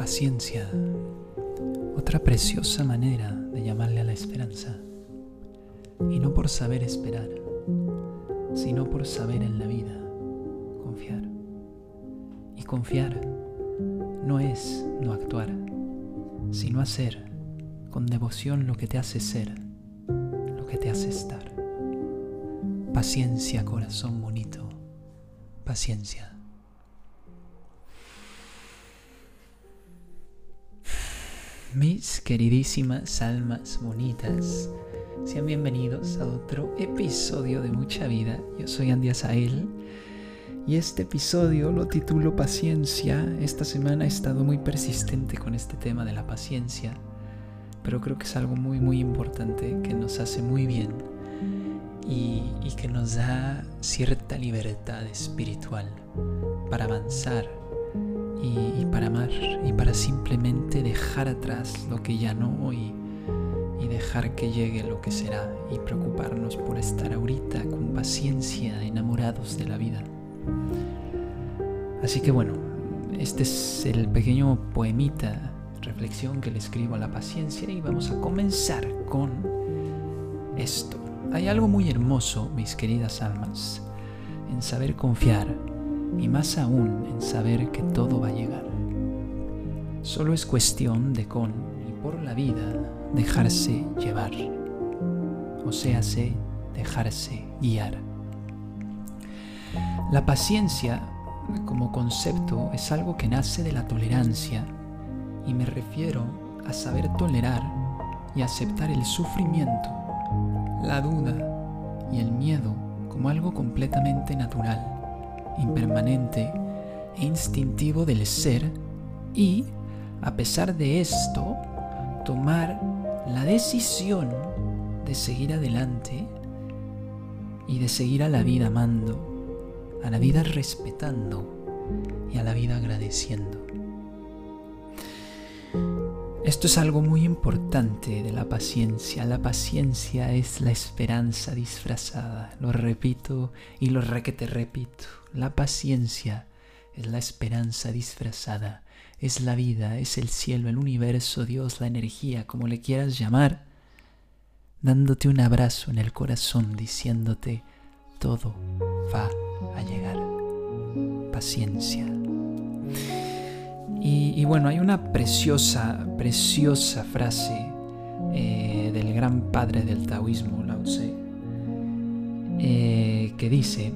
Paciencia, otra preciosa manera de llamarle a la esperanza. Y no por saber esperar, sino por saber en la vida confiar. Y confiar no es no actuar, sino hacer con devoción lo que te hace ser, lo que te hace estar. Paciencia, corazón bonito, paciencia. Mis queridísimas almas bonitas, sean bienvenidos a otro episodio de Mucha Vida. Yo soy Andy Azael y este episodio lo titulo Paciencia. Esta semana he estado muy persistente con este tema de la paciencia, pero creo que es algo muy muy importante que nos hace muy bien y, que nos da cierta libertad espiritual para avanzar y, para amar y para simplemente dejar atrás lo que ya no y, y dejar que llegue lo que será y preocuparnos por estar ahorita con paciencia enamorados de la vida. Así que bueno, este es el pequeño poemita, reflexión que le escribo a la paciencia y vamos a comenzar con esto. Hay algo muy hermoso, mis queridas almas, en saber confiar y más aún en saber que todo va a llegar. Solo es cuestión de con y por la vida dejarse llevar, o sea, dejarse guiar. La paciencia como concepto es algo que nace de la tolerancia y me refiero a saber tolerar y aceptar el sufrimiento la duda y el miedo como algo completamente natural, impermanente e instintivo del ser y, a pesar de esto, tomar la decisión de seguir adelante y de seguir a la vida amando, a la vida respetando y a la vida agradeciendo. Esto es algo muy importante de la paciencia. La paciencia es la esperanza disfrazada. Lo repito y lo re que te repito. La paciencia es la esperanza disfrazada. Es la vida, es el cielo, el universo, Dios, la energía, como le quieras llamar, dándote un abrazo en el corazón, diciéndote, todo va a llegar. Paciencia. Y, bueno, hay una preciosa, preciosa frase eh, del gran padre del taoísmo, Lao Tse, eh, que dice,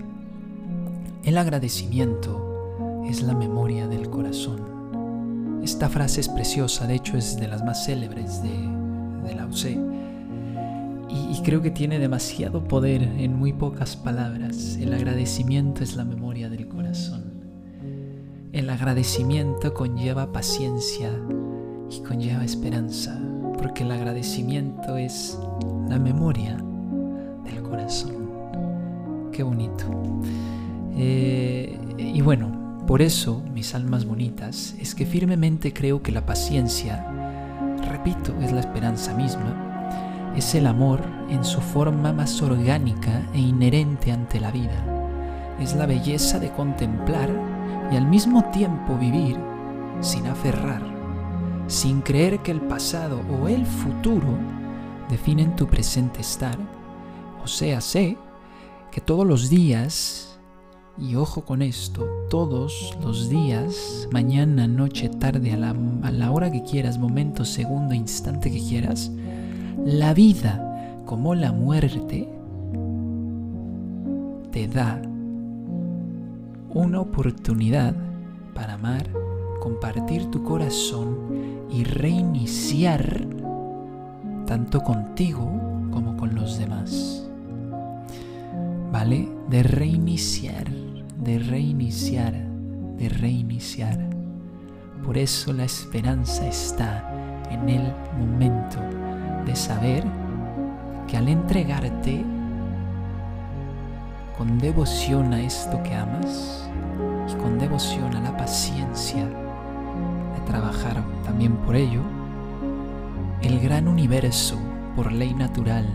el agradecimiento es la memoria del corazón. Esta frase es preciosa, de hecho es de las más célebres de, de Lao Tse. y creo que tiene demasiado poder en muy pocas palabras. El agradecimiento es la memoria del corazón. El agradecimiento conlleva paciencia y conlleva esperanza, porque el agradecimiento es la memoria del corazón. Qué bonito. Eh, y bueno, por eso, mis almas bonitas, es que firmemente creo que la paciencia, repito, es la esperanza misma, es el amor en su forma más orgánica e inherente ante la vida. Es la belleza de contemplar y al mismo tiempo vivir sin aferrar, sin creer que el pasado o el futuro definen tu presente estar. O sea, sé que todos los días, y ojo con esto, todos los días, mañana, noche, tarde, a la, a la hora que quieras, momento, segundo, instante que quieras, la vida como la muerte te da una oportunidad para amar, compartir tu corazón y reiniciar tanto contigo como con los demás. ¿Vale? De reiniciar, de reiniciar, de reiniciar. Por eso la esperanza está en el momento de saber que al entregarte con devoción a esto que amas y con devoción a la paciencia de trabajar también por ello, el gran universo, por ley natural,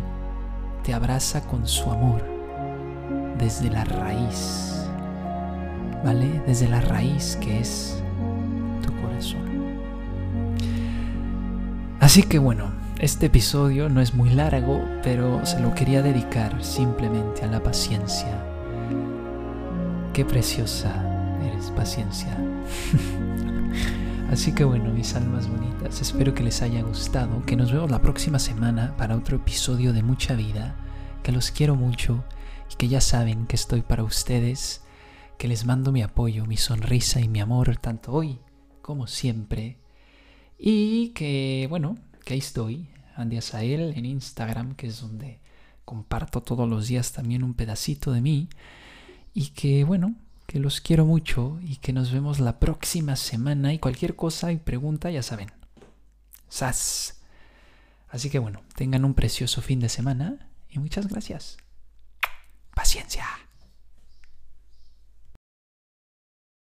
te abraza con su amor desde la raíz, ¿vale? Desde la raíz que es tu corazón. Así que bueno, este episodio no es muy largo, pero se lo quería dedicar simplemente a la paciencia. Qué preciosa eres, paciencia. Así que bueno, mis almas bonitas, espero que les haya gustado, que nos vemos la próxima semana para otro episodio de mucha vida, que los quiero mucho y que ya saben que estoy para ustedes, que les mando mi apoyo, mi sonrisa y mi amor, tanto hoy como siempre. Y que, bueno, que ahí estoy, Andy Asael en Instagram, que es donde comparto todos los días también un pedacito de mí. Y que, bueno, que los quiero mucho y que nos vemos la próxima semana. Y cualquier cosa y pregunta, ya saben. ¡Sas! Así que bueno, tengan un precioso fin de semana y muchas gracias. Paciencia.